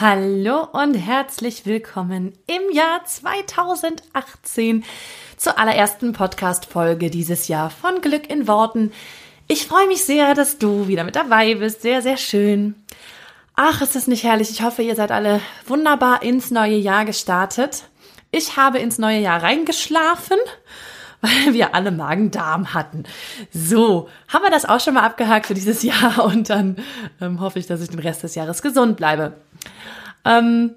Hallo und herzlich willkommen im Jahr 2018 zur allerersten Podcast-Folge dieses Jahr von Glück in Worten. Ich freue mich sehr, dass du wieder mit dabei bist. Sehr, sehr schön. Ach, ist das nicht herrlich? Ich hoffe, ihr seid alle wunderbar ins neue Jahr gestartet. Ich habe ins neue Jahr reingeschlafen weil wir alle Magen-Darm hatten. So, haben wir das auch schon mal abgehakt für dieses Jahr und dann ähm, hoffe ich, dass ich den Rest des Jahres gesund bleibe. Ähm,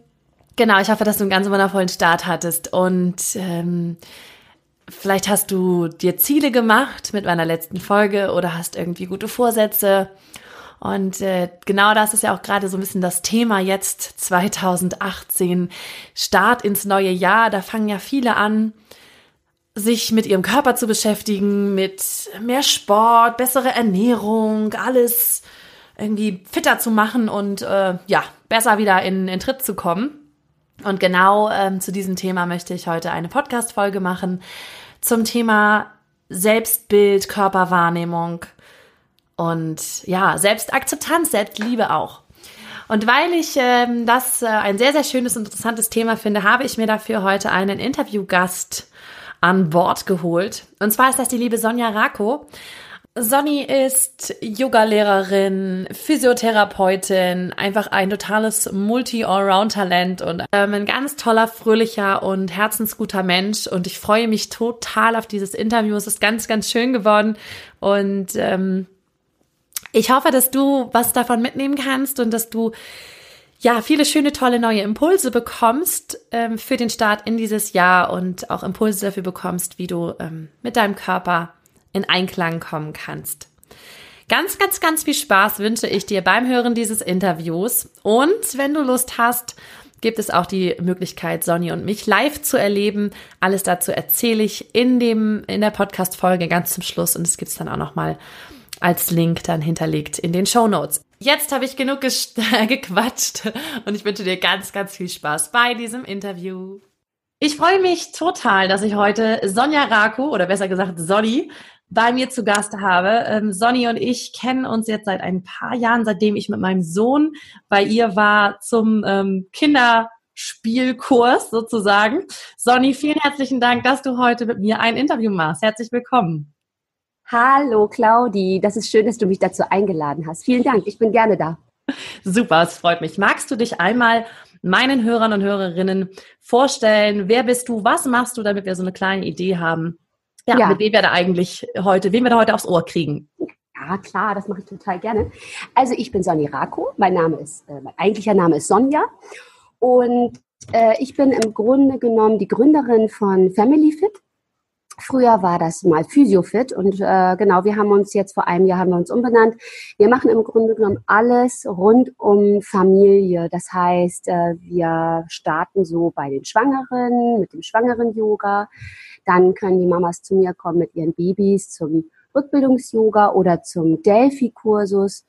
genau, ich hoffe, dass du einen ganz wundervollen Start hattest und ähm, vielleicht hast du dir Ziele gemacht mit meiner letzten Folge oder hast irgendwie gute Vorsätze. Und äh, genau das ist ja auch gerade so ein bisschen das Thema jetzt 2018, Start ins neue Jahr. Da fangen ja viele an, sich mit ihrem Körper zu beschäftigen, mit mehr Sport, bessere Ernährung, alles irgendwie fitter zu machen und äh, ja, besser wieder in, in Tritt zu kommen. Und genau ähm, zu diesem Thema möchte ich heute eine Podcast-Folge machen zum Thema Selbstbild, Körperwahrnehmung und ja, Selbstakzeptanz, Selbstliebe auch. Und weil ich ähm, das äh, ein sehr, sehr schönes und interessantes Thema finde, habe ich mir dafür heute einen Interviewgast an Bord geholt. Und zwar ist das die liebe Sonja Rako. Sonny ist Yogalehrerin, Physiotherapeutin, einfach ein totales Multi-Allround-Talent und ähm, ein ganz toller, fröhlicher und herzensguter Mensch. Und ich freue mich total auf dieses Interview. Es ist ganz, ganz schön geworden. Und ähm, ich hoffe, dass du was davon mitnehmen kannst und dass du ja, viele schöne, tolle neue Impulse bekommst ähm, für den Start in dieses Jahr und auch Impulse dafür bekommst, wie du ähm, mit deinem Körper in Einklang kommen kannst. Ganz, ganz, ganz viel Spaß wünsche ich dir beim Hören dieses Interviews. Und wenn du Lust hast, gibt es auch die Möglichkeit, Sonny und mich live zu erleben. Alles dazu erzähle ich in dem, in der Podcast-Folge ganz zum Schluss. Und es gibt es dann auch nochmal als Link dann hinterlegt in den Show Notes. Jetzt habe ich genug gequatscht und ich wünsche dir ganz, ganz viel Spaß bei diesem Interview. Ich freue mich total, dass ich heute Sonja Rako oder besser gesagt Sonny bei mir zu Gast habe. Ähm, Sonny und ich kennen uns jetzt seit ein paar Jahren, seitdem ich mit meinem Sohn bei ihr war zum ähm, Kinderspielkurs sozusagen. Sonny, vielen herzlichen Dank, dass du heute mit mir ein Interview machst. Herzlich willkommen. Hallo Claudi, das ist schön, dass du mich dazu eingeladen hast. Vielen Dank, ich bin gerne da. Super, es freut mich. Magst du dich einmal meinen Hörern und Hörerinnen vorstellen? Wer bist du? Was machst du, damit wir so eine kleine Idee haben? Ja, ja. mit wem wir da eigentlich heute, wen wir da heute aufs Ohr kriegen? Ja, klar, das mache ich total gerne. Also ich bin Sonny Rako, mein Name ist, äh, mein eigentlicher Name ist Sonja und äh, ich bin im Grunde genommen die Gründerin von Family Fit. Früher war das mal Physiofit und äh, genau, wir haben uns jetzt vor einem Jahr haben wir uns umbenannt. Wir machen im Grunde genommen alles rund um Familie. Das heißt, äh, wir starten so bei den Schwangeren mit dem Schwangeren-Yoga. Dann können die Mamas zu mir kommen mit ihren Babys zum Rückbildungs-Yoga oder zum Delphi-Kursus.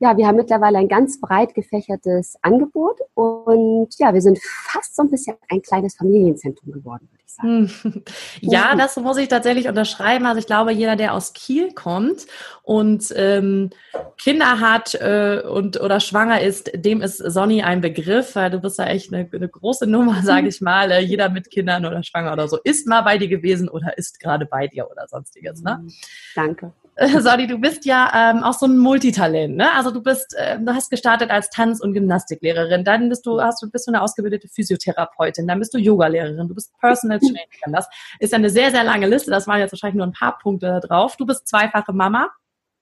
Ja, wir haben mittlerweile ein ganz breit gefächertes Angebot und ja, wir sind fast so ein bisschen ein kleines Familienzentrum geworden, sagen. Ja, das muss ich tatsächlich unterschreiben. Also ich glaube, jeder, der aus Kiel kommt und ähm, Kinder hat äh, und oder schwanger ist, dem ist Sonny ein Begriff, weil du bist ja echt eine, eine große Nummer, sage ich mal. Äh, jeder mit Kindern oder schwanger oder so ist mal bei dir gewesen oder ist gerade bei dir oder sonstiges. Ne? Danke. Sorry, du bist ja ähm, auch so ein Multitalent, ne? Also du bist, äh, du hast gestartet als Tanz- und Gymnastiklehrerin, dann bist du, hast du bist du eine ausgebildete Physiotherapeutin, dann bist du Yogalehrerin, du bist Personal Trainerin. Das ist eine sehr, sehr lange Liste. Das waren jetzt wahrscheinlich nur ein paar Punkte drauf. Du bist zweifache Mama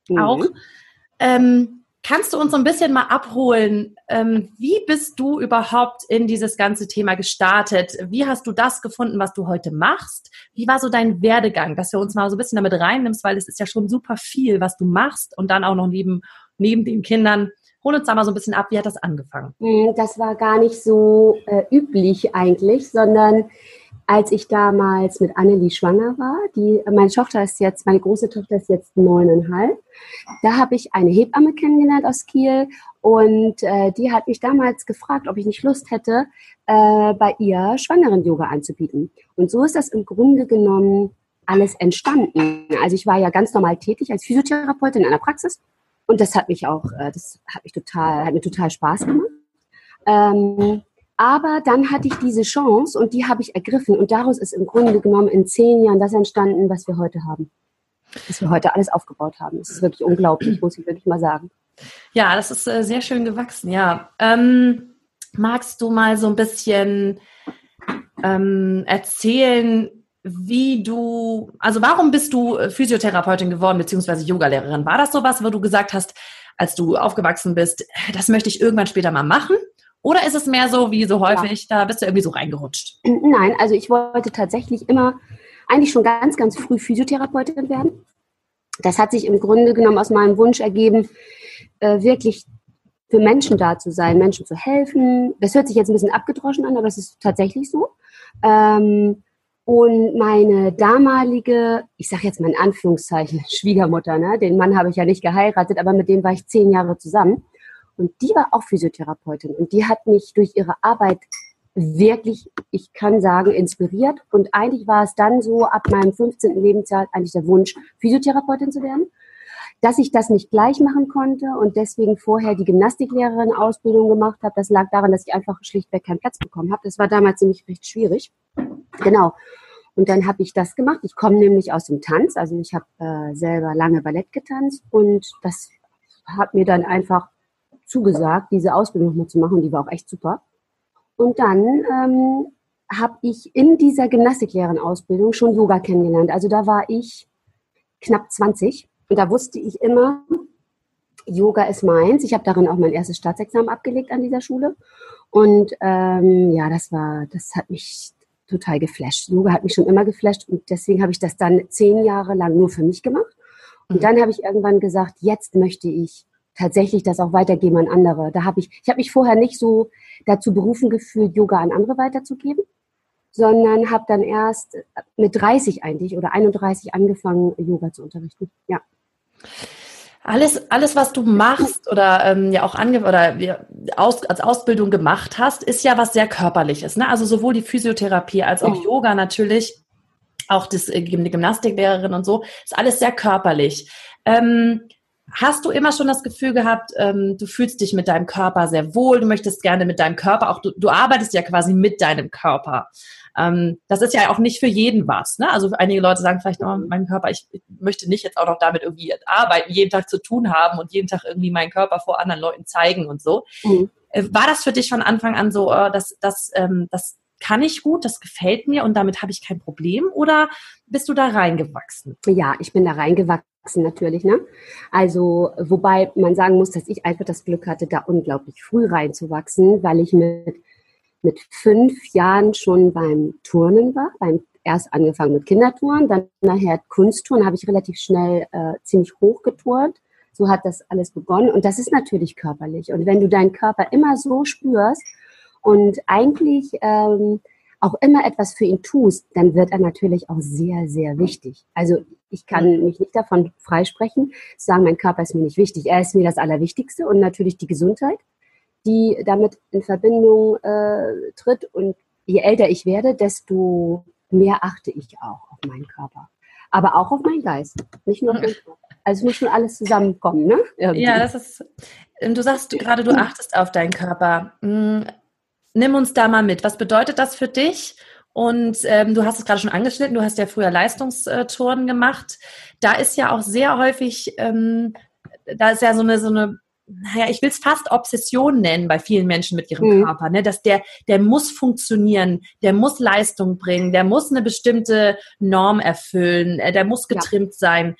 mhm. auch. Ähm, Kannst du uns so ein bisschen mal abholen? Ähm, wie bist du überhaupt in dieses ganze Thema gestartet? Wie hast du das gefunden, was du heute machst? Wie war so dein Werdegang, dass du uns mal so ein bisschen damit reinnimmst, weil es ist ja schon super viel, was du machst und dann auch noch neben, neben den Kindern Hol uns da mal so ein bisschen ab, wie hat das angefangen? Hm, das war gar nicht so äh, üblich eigentlich, sondern als ich damals mit Annelie schwanger war, die, meine Tochter ist jetzt, meine große Tochter ist jetzt neuneinhalb, da habe ich eine Hebamme kennengelernt aus Kiel und äh, die hat mich damals gefragt, ob ich nicht Lust hätte, äh, bei ihr Schwangeren-Yoga anzubieten. Und so ist das im Grunde genommen alles entstanden. Also ich war ja ganz normal tätig als Physiotherapeutin in einer Praxis und das hat mich auch, äh, das hat mich total, hat mir total Spaß gemacht. Ähm, aber dann hatte ich diese Chance und die habe ich ergriffen. Und daraus ist im Grunde genommen in zehn Jahren das entstanden, was wir heute haben. Was wir heute alles aufgebaut haben. Das ist wirklich unglaublich, muss ich wirklich mal sagen. Ja, das ist äh, sehr schön gewachsen, ja. Ähm, magst du mal so ein bisschen ähm, erzählen, wie du, also warum bist du äh, Physiotherapeutin geworden, beziehungsweise Yogalehrerin? War das sowas, wo du gesagt hast, als du aufgewachsen bist, das möchte ich irgendwann später mal machen? Oder ist es mehr so wie so häufig, ja. da bist du irgendwie so reingerutscht? Nein, also ich wollte tatsächlich immer, eigentlich schon ganz, ganz früh Physiotherapeutin werden. Das hat sich im Grunde genommen aus meinem Wunsch ergeben, äh, wirklich für Menschen da zu sein, Menschen zu helfen. Das hört sich jetzt ein bisschen abgedroschen an, aber es ist tatsächlich so. Ähm, und meine damalige, ich sage jetzt mal in Anführungszeichen, Schwiegermutter, ne? den Mann habe ich ja nicht geheiratet, aber mit dem war ich zehn Jahre zusammen. Und die war auch Physiotherapeutin und die hat mich durch ihre Arbeit wirklich, ich kann sagen, inspiriert. Und eigentlich war es dann so ab meinem 15. Lebensjahr eigentlich der Wunsch, Physiotherapeutin zu werden. Dass ich das nicht gleich machen konnte und deswegen vorher die Gymnastiklehrerin Ausbildung gemacht habe, das lag daran, dass ich einfach schlichtweg keinen Platz bekommen habe. Das war damals nämlich recht schwierig. Genau. Und dann habe ich das gemacht. Ich komme nämlich aus dem Tanz, also ich habe äh, selber lange Ballett getanzt und das hat mir dann einfach zugesagt, diese Ausbildung mal zu machen. Die war auch echt super. Und dann ähm, habe ich in dieser Gymnastiklehrerin-Ausbildung schon Yoga kennengelernt. Also da war ich knapp 20 und da wusste ich immer, Yoga ist meins. Ich habe darin auch mein erstes Staatsexamen abgelegt an dieser Schule. Und ähm, ja, das war, das hat mich total geflasht. Yoga hat mich schon immer geflasht und deswegen habe ich das dann zehn Jahre lang nur für mich gemacht. Und mhm. dann habe ich irgendwann gesagt, jetzt möchte ich tatsächlich das auch weitergeben an andere. Da habe ich, ich habe mich vorher nicht so dazu berufen gefühlt, Yoga an andere weiterzugeben, sondern habe dann erst mit 30 eigentlich oder 31 angefangen, Yoga zu unterrichten. Ja. Alles, alles, was du machst oder ähm, ja auch ange oder aus, als Ausbildung gemacht hast, ist ja was sehr körperliches. Ne? Also sowohl die Physiotherapie als auch mhm. Yoga natürlich, auch das, äh, die Gymnastiklehrerin und so, ist alles sehr körperlich. Ähm, Hast du immer schon das Gefühl gehabt, ähm, du fühlst dich mit deinem Körper sehr wohl, du möchtest gerne mit deinem Körper, auch du, du arbeitest ja quasi mit deinem Körper. Ähm, das ist ja auch nicht für jeden was. Ne? Also einige Leute sagen vielleicht, oh, mein Körper, ich, ich möchte nicht jetzt auch noch damit irgendwie arbeiten, jeden Tag zu tun haben und jeden Tag irgendwie meinen Körper vor anderen Leuten zeigen und so. Mhm. Äh, war das für dich von Anfang an so, äh, dass, dass, ähm, das kann ich gut, das gefällt mir und damit habe ich kein Problem? Oder bist du da reingewachsen? Ja, ich bin da reingewachsen natürlich, ne? Also, wobei man sagen muss, dass ich einfach das Glück hatte, da unglaublich früh reinzuwachsen, weil ich mit, mit fünf Jahren schon beim Turnen war, beim erst angefangen mit Kindertouren, dann nachher Kunsttouren, habe ich relativ schnell äh, ziemlich hoch geturnt. So hat das alles begonnen und das ist natürlich körperlich. Und wenn du deinen Körper immer so spürst und eigentlich ähm, auch immer etwas für ihn tust, dann wird er natürlich auch sehr, sehr wichtig. Also ich kann mich nicht davon freisprechen, sagen, mein Körper ist mir nicht wichtig. Er ist mir das Allerwichtigste und natürlich die Gesundheit, die damit in Verbindung äh, tritt. Und je älter ich werde, desto mehr achte ich auch auf meinen Körper. Aber auch auf meinen Geist. Nicht nur auf meinen Körper. Also muss schon alles zusammenkommen, ne? Irgendwie. Ja, das ist. Du sagst gerade, du achtest auf deinen Körper. Hm, nimm uns da mal mit. Was bedeutet das für dich? Und ähm, du hast es gerade schon angeschnitten, du hast ja früher Leistungstouren gemacht. Da ist ja auch sehr häufig, ähm, da ist ja so eine, so eine, naja, ich will es fast Obsession nennen bei vielen Menschen mit ihrem mhm. Körper, ne? dass der, der muss funktionieren, der muss Leistung bringen, der muss eine bestimmte Norm erfüllen, äh, der muss getrimmt ja. sein.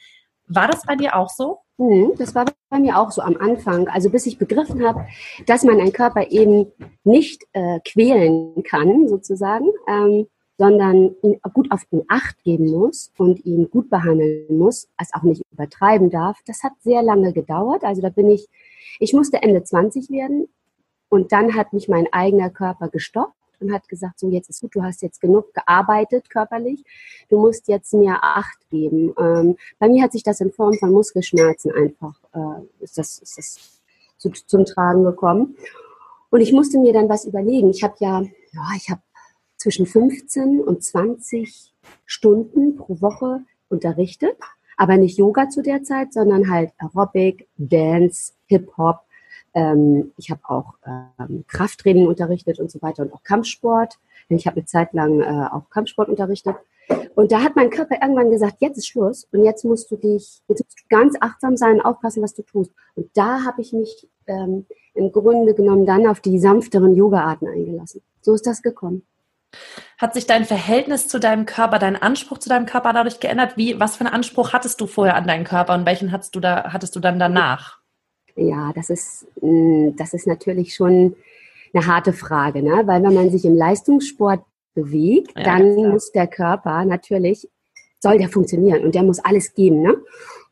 War das bei dir auch so? Mhm, das war bei mir auch so am Anfang. Also bis ich begriffen habe, dass man einen Körper eben nicht äh, quälen kann, sozusagen, ähm, sondern ihn gut auf ihn Acht geben muss und ihn gut behandeln muss, es auch nicht übertreiben darf. Das hat sehr lange gedauert. Also da bin ich Ich musste Ende 20 werden und dann hat mich mein eigener Körper gestoppt und hat gesagt, so jetzt ist gut, du hast jetzt genug gearbeitet körperlich, du musst jetzt mir Acht geben. Ähm, bei mir hat sich das in Form von Muskelschmerzen einfach, äh, ist das, ist das zu, zum Tragen gekommen. Und ich musste mir dann was überlegen. Ich habe ja, ja, ich habe zwischen 15 und 20 Stunden pro Woche unterrichtet, aber nicht Yoga zu der Zeit, sondern halt Aerobic, Dance, Hip-Hop. Ähm, ich habe auch ähm, Krafttraining unterrichtet und so weiter und auch Kampfsport. Ich habe eine Zeit lang äh, auch Kampfsport unterrichtet. Und da hat mein Körper irgendwann gesagt, jetzt ist Schluss und jetzt musst du dich, jetzt musst du ganz achtsam sein und aufpassen, was du tust. Und da habe ich mich ähm, im Grunde genommen dann auf die sanfteren Yoga-Arten eingelassen. So ist das gekommen. Hat sich dein Verhältnis zu deinem Körper, dein Anspruch zu deinem Körper dadurch geändert? Wie, was für einen Anspruch hattest du vorher an deinen Körper und welchen hattest du da, hattest du dann danach? Ja, das ist, mm, das ist natürlich schon eine harte Frage, ne? Weil wenn man sich im Leistungssport bewegt, ja, dann muss der Körper natürlich, soll der funktionieren und der muss alles geben, ne?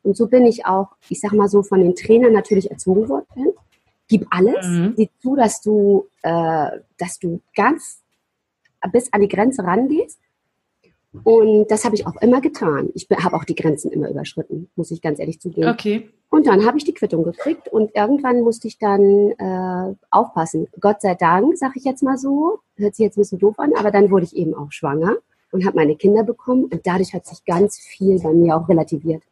Und so bin ich auch, ich sag mal so, von den Trainern natürlich erzogen worden. Gib alles, mhm. sieh zu, dass du, äh, dass du ganz bis an die Grenze rangehst. Und das habe ich auch immer getan. Ich habe auch die Grenzen immer überschritten, muss ich ganz ehrlich zugeben. Okay. Und dann habe ich die Quittung gekriegt und irgendwann musste ich dann äh, aufpassen. Gott sei Dank, sage ich jetzt mal so, hört sich jetzt ein bisschen doof an, aber dann wurde ich eben auch schwanger und habe meine Kinder bekommen und dadurch hat sich ganz viel bei mir auch relativiert.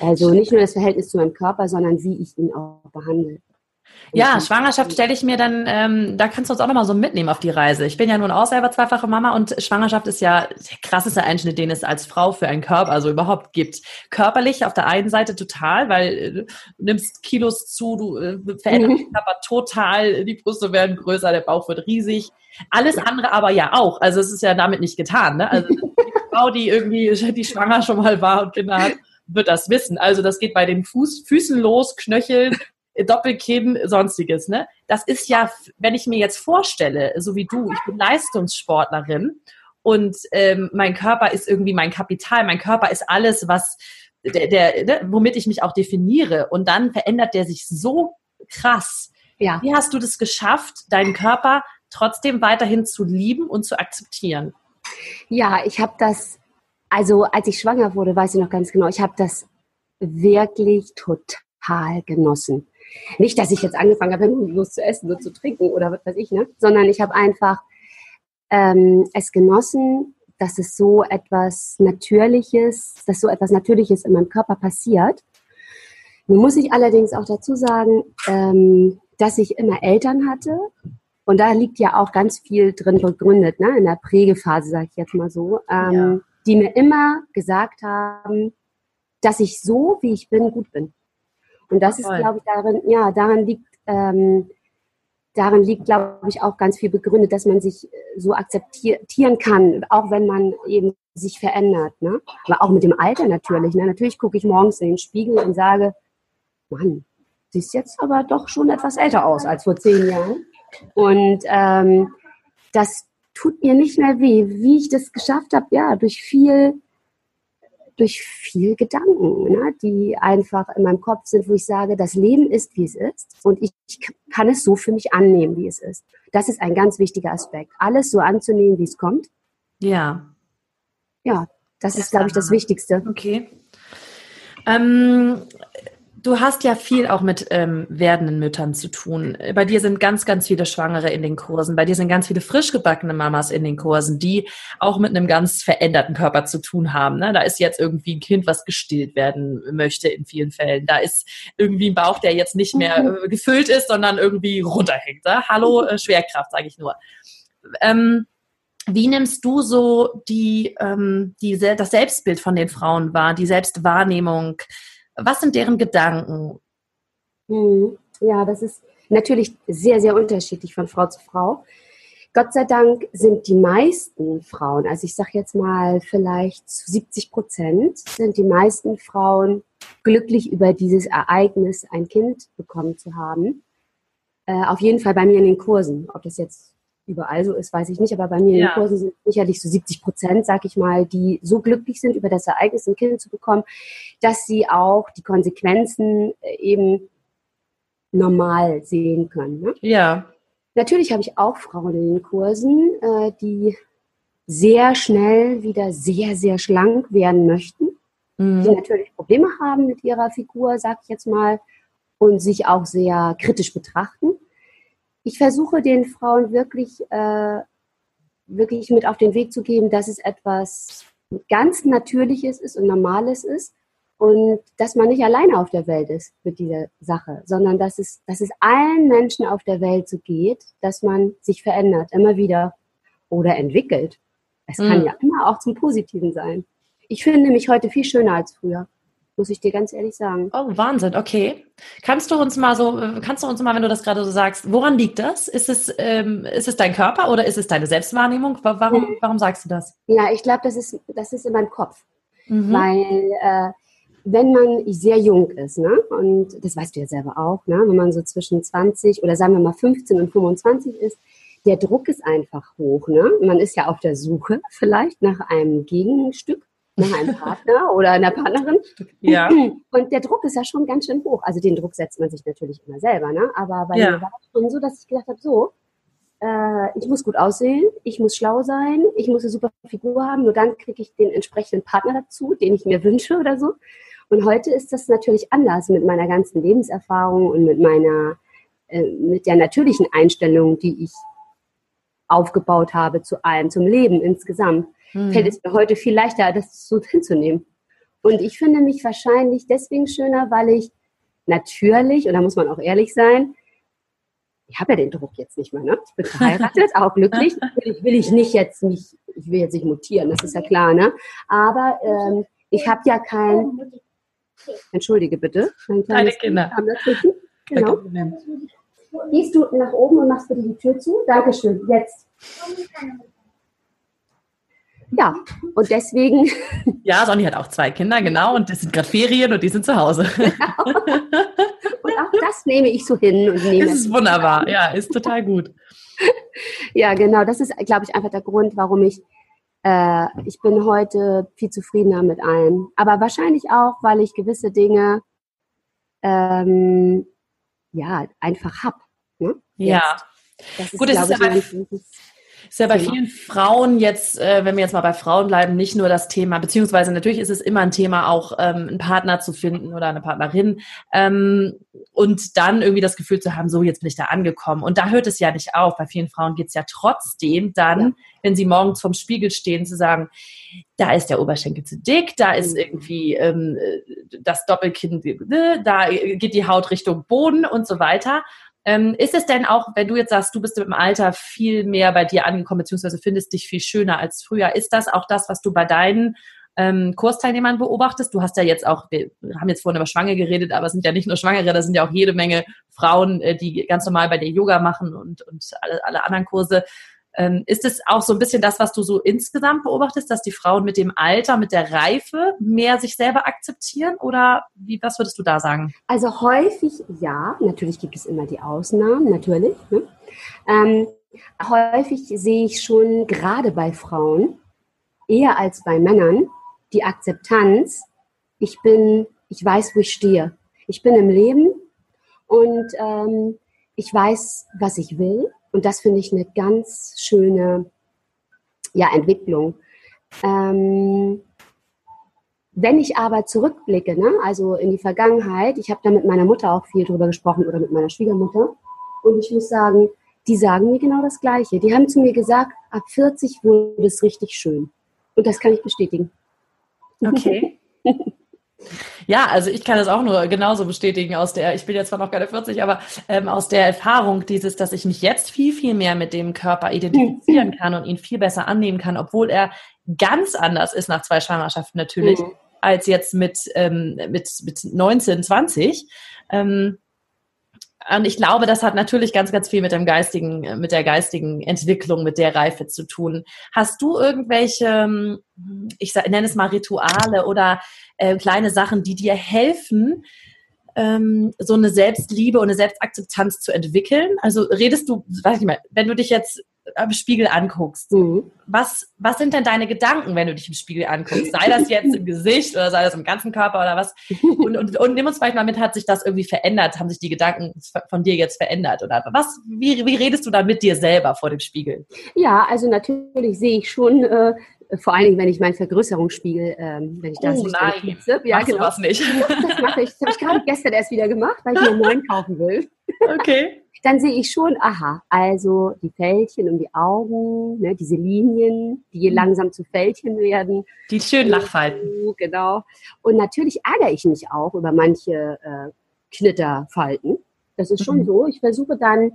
Also nicht nur das Verhältnis zu meinem Körper, sondern wie ich ihn auch behandle. Ja, Schwangerschaft stelle ich mir dann, ähm, da kannst du uns auch nochmal so mitnehmen auf die Reise. Ich bin ja nun auch selber zweifache Mama und Schwangerschaft ist ja der krasseste Einschnitt, den es als Frau für einen Körper also überhaupt gibt. Körperlich auf der einen Seite total, weil äh, du nimmst Kilos zu, du äh, veränderst mhm. den Körper total, die Brüste werden größer, der Bauch wird riesig. Alles andere aber ja auch. Also es ist ja damit nicht getan. Ne? Also die Frau, die irgendwie die schwanger schon mal war und Kinder hat, wird das wissen. Also das geht bei den Fuß, Füßen los, Knöcheln, Doppelkinn, sonstiges. Ne? Das ist ja, wenn ich mir jetzt vorstelle, so wie du, ich bin Leistungssportlerin und ähm, mein Körper ist irgendwie mein Kapital, mein Körper ist alles, was der, der, der, womit ich mich auch definiere. Und dann verändert der sich so krass. Ja. Wie hast du das geschafft, deinen Körper trotzdem weiterhin zu lieben und zu akzeptieren? Ja, ich habe das, also als ich schwanger wurde, weiß ich noch ganz genau, ich habe das wirklich total genossen. Nicht, dass ich jetzt angefangen habe, bloß zu essen und zu trinken oder was weiß ich, ne? sondern ich habe einfach ähm, es genossen, dass es so etwas Natürliches, dass so etwas Natürliches in meinem Körper passiert. Nun muss ich allerdings auch dazu sagen, ähm, dass ich immer Eltern hatte. Und da liegt ja auch ganz viel drin begründet, ne? in der Prägephase, sage ich jetzt mal so, ähm, ja. die mir immer gesagt haben, dass ich so, wie ich bin, gut bin. Und das Voll. ist, glaube ich, darin, ja, daran liegt, ähm, darin liegt, glaube ich, auch ganz viel begründet, dass man sich äh, so akzeptieren kann, auch wenn man eben sich verändert. Ne? Aber auch mit dem Alter natürlich. Ne? Natürlich gucke ich morgens in den Spiegel und sage, Mann, siehst jetzt aber doch schon etwas älter aus als vor zehn Jahren. Und ähm, das tut mir nicht mehr weh. Wie ich das geschafft habe, ja, durch viel durch viel Gedanken, ne, die einfach in meinem Kopf sind, wo ich sage, das Leben ist, wie es ist und ich kann es so für mich annehmen, wie es ist. Das ist ein ganz wichtiger Aspekt. Alles so anzunehmen, wie es kommt. Ja. Ja, das, das ist, glaube ich, das Wichtigste. Okay. Ähm, Du hast ja viel auch mit ähm, werdenden Müttern zu tun. Bei dir sind ganz, ganz viele Schwangere in den Kursen. Bei dir sind ganz viele frisch gebackene Mamas in den Kursen, die auch mit einem ganz veränderten Körper zu tun haben. Ne? Da ist jetzt irgendwie ein Kind, was gestillt werden möchte in vielen Fällen. Da ist irgendwie ein Bauch, der jetzt nicht mehr mhm. äh, gefüllt ist, sondern irgendwie runterhängt. Ne? Hallo äh, Schwerkraft, sage ich nur. Ähm, wie nimmst du so die, ähm, die, das Selbstbild von den Frauen wahr, die Selbstwahrnehmung? Was sind deren Gedanken? Hm, ja, das ist natürlich sehr, sehr unterschiedlich von Frau zu Frau. Gott sei Dank sind die meisten Frauen, also ich sage jetzt mal vielleicht zu 70 Prozent, sind die meisten Frauen glücklich über dieses Ereignis, ein Kind bekommen zu haben. Äh, auf jeden Fall bei mir in den Kursen. Ob das jetzt überall so ist, weiß ich nicht, aber bei mir ja. in den Kursen sind sicherlich so 70 Prozent, sag ich mal, die so glücklich sind, über das Ereignis ein Kind zu bekommen, dass sie auch die Konsequenzen äh, eben normal sehen können. Ne? Ja. Natürlich habe ich auch Frauen in den Kursen, äh, die sehr schnell wieder sehr, sehr schlank werden möchten, mhm. die natürlich Probleme haben mit ihrer Figur, sag ich jetzt mal, und sich auch sehr kritisch betrachten. Ich versuche den Frauen wirklich, äh, wirklich mit auf den Weg zu geben, dass es etwas ganz Natürliches ist und Normales ist und dass man nicht alleine auf der Welt ist mit dieser Sache, sondern dass es, dass es allen Menschen auf der Welt so geht, dass man sich verändert, immer wieder oder entwickelt. Es kann mhm. ja immer auch zum Positiven sein. Ich finde mich heute viel schöner als früher, muss ich dir ganz ehrlich sagen. Oh, Wahnsinn, okay. Kannst du uns mal so, kannst du uns mal, wenn du das gerade so sagst, woran liegt das? Ist es, ähm, ist es dein Körper oder ist es deine Selbstwahrnehmung? Warum, mhm. warum sagst du das? Ja, ich glaube, das ist, das ist in meinem Kopf. Mhm. Weil äh, wenn man sehr jung ist, ne, und das weißt du ja selber auch, ne, wenn man so zwischen 20 oder sagen wir mal 15 und 25 ist, der Druck ist einfach hoch. Ne? Man ist ja auf der Suche vielleicht nach einem Gegenstück, nach einem Partner oder einer Partnerin. Ja. Und der Druck ist ja schon ganz schön hoch. Also den Druck setzt man sich natürlich immer selber. Ne? Aber bei ja. mir war es schon so, dass ich gedacht habe, so, äh, ich muss gut aussehen, ich muss schlau sein, ich muss eine super Figur haben, nur dann kriege ich den entsprechenden Partner dazu, den ich mir wünsche oder so. Und heute ist das natürlich anders mit meiner ganzen Lebenserfahrung und mit meiner, äh, mit der natürlichen Einstellung, die ich aufgebaut habe zu allem, zum Leben insgesamt, mhm. fällt es mir heute viel leichter, das so hinzunehmen. Und ich finde mich wahrscheinlich deswegen schöner, weil ich natürlich, und da muss man auch ehrlich sein, ich habe ja den Druck jetzt nicht mehr, ne? Ich bin verheiratet, auch glücklich. Natürlich will ich nicht jetzt mich, ich will jetzt nicht mutieren, das ist ja klar, ne? Aber ähm, ich habe ja kein, entschuldige bitte, Deine Kinder. Genau. Gehst du nach oben und machst bitte die Tür zu? Dankeschön. Jetzt. Ja, und deswegen. Ja, Sonny hat auch zwei Kinder, genau, und das sind gerade Ferien und die sind zu Hause. Genau. Und auch das nehme ich so hin und nehme. Das ist wunderbar, ja, ist total gut. Ja, genau, das ist, glaube ich, einfach der Grund, warum ich, äh, ich bin heute viel zufriedener mit allem. Aber wahrscheinlich auch, weil ich gewisse Dinge ähm, ja, einfach habe. Ne? Ja. Das ist, Gut, es ist aber, ist ja bei Thema. vielen Frauen jetzt, äh, wenn wir jetzt mal bei Frauen bleiben, nicht nur das Thema, beziehungsweise natürlich ist es immer ein Thema, auch ähm, einen Partner zu finden oder eine Partnerin ähm, und dann irgendwie das Gefühl zu haben, so jetzt bin ich da angekommen. Und da hört es ja nicht auf. Bei vielen Frauen geht es ja trotzdem dann, ja. wenn sie morgens vorm Spiegel stehen, zu sagen, da ist der Oberschenkel zu dick, da ist mhm. irgendwie ähm, das Doppelkinn, äh, da geht die Haut Richtung Boden und so weiter. Ähm, ist es denn auch, wenn du jetzt sagst, du bist im Alter viel mehr bei dir angekommen, beziehungsweise findest dich viel schöner als früher, ist das auch das, was du bei deinen ähm, Kursteilnehmern beobachtest? Du hast ja jetzt auch, wir haben jetzt vorhin über Schwangere geredet, aber es sind ja nicht nur Schwangere, da sind ja auch jede Menge Frauen, äh, die ganz normal bei dir Yoga machen und, und alle, alle anderen Kurse. Ähm, ist es auch so ein bisschen das, was du so insgesamt beobachtest, dass die Frauen mit dem Alter, mit der Reife mehr sich selber akzeptieren? Oder wie, was würdest du da sagen? Also häufig ja, natürlich gibt es immer die Ausnahmen, natürlich. Ne? Ähm, häufig sehe ich schon gerade bei Frauen, eher als bei Männern, die Akzeptanz, ich bin, ich weiß, wo ich stehe. Ich bin im Leben und ähm, ich weiß, was ich will und das finde ich eine ganz schöne ja, Entwicklung. Ähm, wenn ich aber zurückblicke, ne, also in die Vergangenheit, ich habe da mit meiner Mutter auch viel drüber gesprochen oder mit meiner Schwiegermutter, und ich muss sagen, die sagen mir genau das Gleiche. Die haben zu mir gesagt, ab 40 wurde es richtig schön. Und das kann ich bestätigen. Okay. Ja, also ich kann das auch nur genauso bestätigen aus der, ich bin jetzt zwar noch keine 40, aber ähm, aus der Erfahrung dieses, dass ich mich jetzt viel, viel mehr mit dem Körper identifizieren kann und ihn viel besser annehmen kann, obwohl er ganz anders ist nach zwei Schwangerschaften natürlich, mhm. als jetzt mit, ähm, mit, mit 19, 20. Ähm, und ich glaube, das hat natürlich ganz, ganz viel mit dem geistigen, mit der geistigen Entwicklung, mit der Reife zu tun. Hast du irgendwelche, ähm, ich nenne es mal Rituale oder äh, kleine Sachen, die dir helfen, ähm, so eine Selbstliebe und eine Selbstakzeptanz zu entwickeln? Also redest du, weiß ich mal, wenn du dich jetzt am Spiegel anguckst, mhm. was, was sind denn deine Gedanken, wenn du dich im Spiegel anguckst? Sei das jetzt im Gesicht oder sei das im ganzen Körper oder was? Und, und, und nimm uns vielleicht mal mit, hat sich das irgendwie verändert? Haben sich die Gedanken von dir jetzt verändert? Oder was, wie, wie redest du da mit dir selber vor dem Spiegel? Ja, also natürlich sehe ich schon, äh, vor allen Dingen, wenn ich meinen Vergrößerungsspiegel, ähm, wenn ich das oh, nicht nein. Nutze. Ja, Machst genau. was nicht. Das mache ich. Das habe ich gerade gestern erst wieder gemacht, weil ich mir einen neuen kaufen will. Okay. Dann sehe ich schon, aha, also die Fältchen um die Augen, ne, diese Linien, die mhm. langsam zu Fältchen werden. Die schön Lachfalten. Genau. Und natürlich ärgere ich mich auch über manche äh, Knitterfalten. Das ist schon mhm. so. Ich versuche dann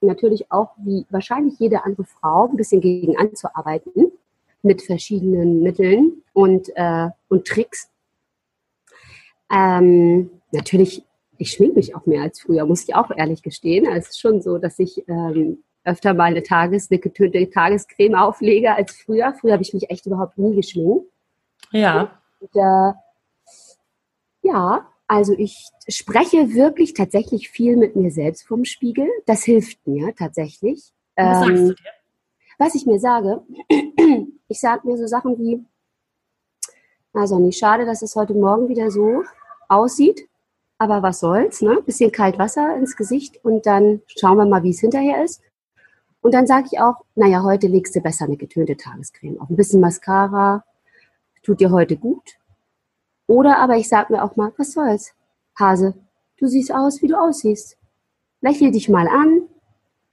natürlich auch, wie wahrscheinlich jede andere Frau, ein bisschen gegen anzuarbeiten mit verschiedenen Mitteln und, äh, und Tricks. Ähm, natürlich, ich schminke mich auch mehr als früher, muss ich auch ehrlich gestehen. Also es ist schon so, dass ich ähm, öfter mal eine Tages, eine getönte Tagescreme auflege als früher. Früher habe ich mich echt überhaupt nie geschminkt. Ja. Und, äh, ja, also ich spreche wirklich tatsächlich viel mit mir selbst vom Spiegel. Das hilft mir tatsächlich. Was sagst du ähm, dir? Was ich mir sage, ich sage mir so Sachen wie, also nicht schade, dass es heute Morgen wieder so aussieht, aber was soll's, ne? Bisschen kalt Wasser ins Gesicht und dann schauen wir mal, wie es hinterher ist. Und dann sage ich auch, naja, heute legst du besser eine getönte Tagescreme auf. Ein bisschen Mascara tut dir heute gut. Oder aber ich sage mir auch mal, was soll's? Hase, du siehst aus, wie du aussiehst. Lächel dich mal an,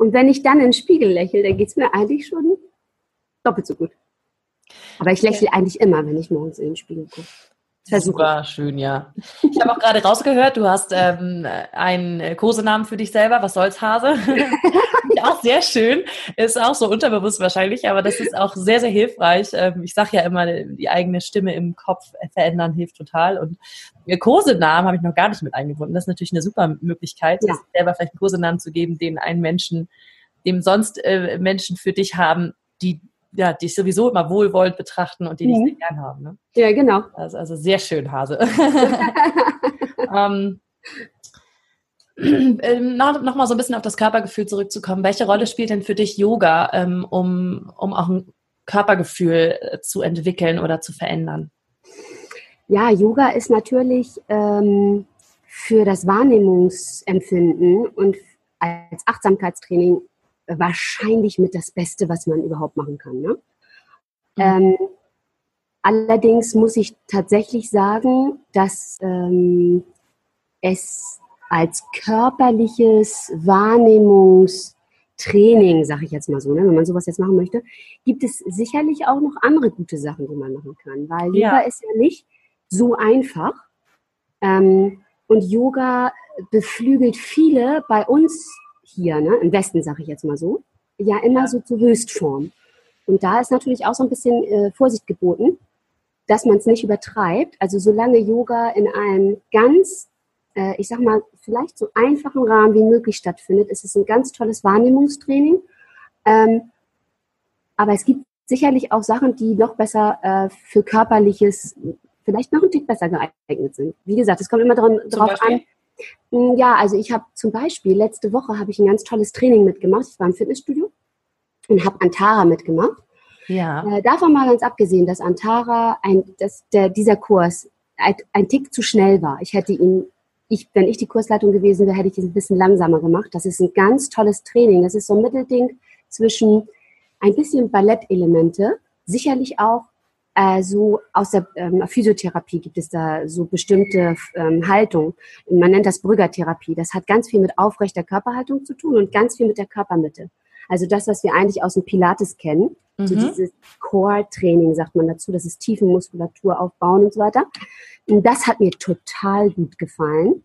und wenn ich dann in den Spiegel lächle, dann geht es mir eigentlich schon doppelt so gut. Aber ich lächle eigentlich immer, wenn ich morgens in den Spiegel gucke. Super schön, ja. Ich habe auch gerade rausgehört, du hast ähm, einen Kosenamen für dich selber. Was soll's, Hase? auch sehr schön. Ist auch so unterbewusst wahrscheinlich, aber das ist auch sehr, sehr hilfreich. Ähm, ich sage ja immer, die eigene Stimme im Kopf verändern hilft total. Und Kosenamen habe ich noch gar nicht mit eingebunden. Das ist natürlich eine super Möglichkeit, ja. selber vielleicht einen Kosenamen zu geben, den einen Menschen, dem sonst äh, Menschen für dich haben, die ja, dich sowieso immer wohlwollend betrachten und die mhm. dich sehr gern haben. Ne? Ja, genau. Also, also sehr schön, Hase. ähm, ähm, noch, noch mal so ein bisschen auf das Körpergefühl zurückzukommen. Welche Rolle spielt denn für dich Yoga, ähm, um, um auch ein Körpergefühl äh, zu entwickeln oder zu verändern? Ja, Yoga ist natürlich ähm, für das Wahrnehmungsempfinden und als Achtsamkeitstraining wahrscheinlich mit das Beste, was man überhaupt machen kann. Ne? Mhm. Ähm, allerdings muss ich tatsächlich sagen, dass ähm, es als körperliches Wahrnehmungstraining, sage ich jetzt mal so, ne, wenn man sowas jetzt machen möchte, gibt es sicherlich auch noch andere gute Sachen, die man machen kann, weil ja. Yoga ist ja nicht so einfach. Ähm, und Yoga beflügelt viele bei uns hier, ne, im Westen sage ich jetzt mal so, ja immer ja. so zur Höchstform. Und da ist natürlich auch so ein bisschen äh, Vorsicht geboten, dass man es nicht übertreibt. Also solange Yoga in einem ganz, äh, ich sag mal, vielleicht so einfachen Rahmen wie möglich stattfindet, ist es ein ganz tolles Wahrnehmungstraining. Ähm, aber es gibt sicherlich auch Sachen, die noch besser äh, für körperliches, vielleicht noch ein Tick besser geeignet sind. Wie gesagt, es kommt immer dran, drauf an, ja, also ich habe zum Beispiel, letzte Woche habe ich ein ganz tolles Training mitgemacht. Ich war im Fitnessstudio und habe Antara mitgemacht. Ja. Äh, davon mal ganz abgesehen, dass Antara, ein, dass der, dieser Kurs ein, ein Tick zu schnell war. Ich hätte ihn, ich, wenn ich die Kursleitung gewesen wäre, hätte ich ihn ein bisschen langsamer gemacht. Das ist ein ganz tolles Training. Das ist so ein Mittelding zwischen ein bisschen Ballettelemente, sicherlich auch äh, so aus der ähm, Physiotherapie gibt es da so bestimmte ähm, Haltung. Man nennt das Brüggertherapie. Das hat ganz viel mit aufrechter Körperhaltung zu tun und ganz viel mit der Körpermitte. Also das, was wir eigentlich aus dem Pilates kennen, mhm. so dieses Core-Training sagt man dazu, das ist Tiefenmuskulatur aufbauen und so weiter. Und das hat mir total gut gefallen.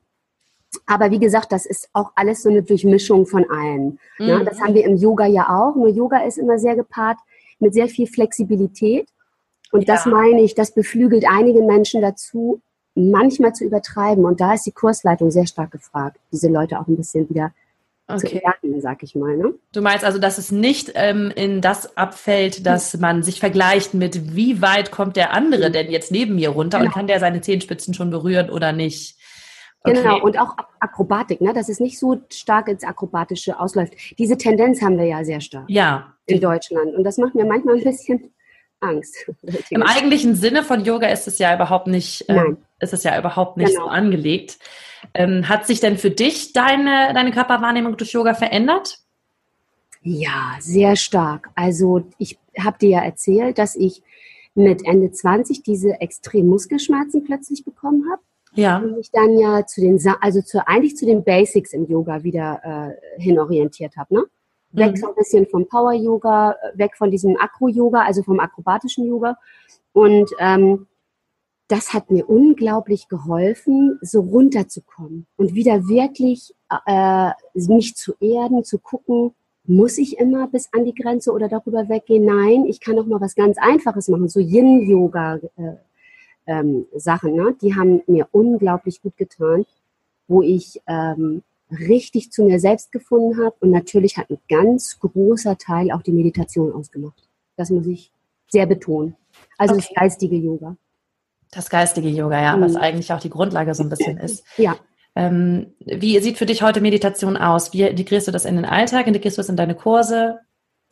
Aber wie gesagt, das ist auch alles so eine Durchmischung von allem. Mhm. Ja, das haben wir im Yoga ja auch. Nur Yoga ist immer sehr gepaart mit sehr viel Flexibilität. Und ja. das meine ich, das beflügelt einige Menschen dazu, manchmal zu übertreiben. Und da ist die Kursleitung sehr stark gefragt, diese Leute auch ein bisschen wieder okay. zu erden, sag ich mal. Ne? Du meinst also, dass es nicht ähm, in das abfällt, dass man sich vergleicht mit, wie weit kommt der andere denn jetzt neben mir runter genau. und kann der seine Zehenspitzen schon berühren oder nicht? Okay. Genau, und auch Akrobatik, ne? dass es nicht so stark ins Akrobatische ausläuft. Diese Tendenz haben wir ja sehr stark ja. in Deutschland. Und das macht mir manchmal ein bisschen Angst. Im eigentlichen Sinne von Yoga ist es ja überhaupt nicht, äh, ist es ja überhaupt nicht genau. so angelegt. Ähm, hat sich denn für dich deine, deine Körperwahrnehmung durch Yoga verändert? Ja, sehr stark. Also ich habe dir ja erzählt, dass ich mit Ende 20 diese extremen Muskelschmerzen plötzlich bekommen habe. Ja. Und mich dann ja zu den, also zu, eigentlich zu den Basics im Yoga wieder äh, hinorientiert habe, ne? Weg mhm. so ein bisschen vom Power-Yoga, weg von diesem Akro-Yoga, also vom akrobatischen Yoga. Und ähm, das hat mir unglaublich geholfen, so runterzukommen und wieder wirklich äh, mich zu erden, zu gucken, muss ich immer bis an die Grenze oder darüber weggehen? Nein, ich kann auch mal was ganz Einfaches machen, so Yin-Yoga. Äh, ähm, Sachen, ne? die haben mir unglaublich gut getan, wo ich ähm, richtig zu mir selbst gefunden habe. Und natürlich hat ein ganz großer Teil auch die Meditation ausgemacht. Das muss ich sehr betonen. Also okay. das geistige Yoga. Das geistige Yoga, ja, mhm. was eigentlich auch die Grundlage so ein bisschen ist. Ja. Ähm, wie sieht für dich heute Meditation aus? Wie integrierst du das in den Alltag? Integrierst du es in deine Kurse?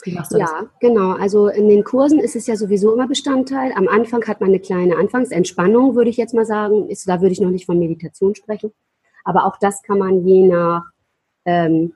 Wie machst du ja, das? genau. Also in den Kursen ist es ja sowieso immer Bestandteil. Am Anfang hat man eine kleine Anfangsentspannung, würde ich jetzt mal sagen. Ist, da würde ich noch nicht von Meditation sprechen. Aber auch das kann man je nach, ähm,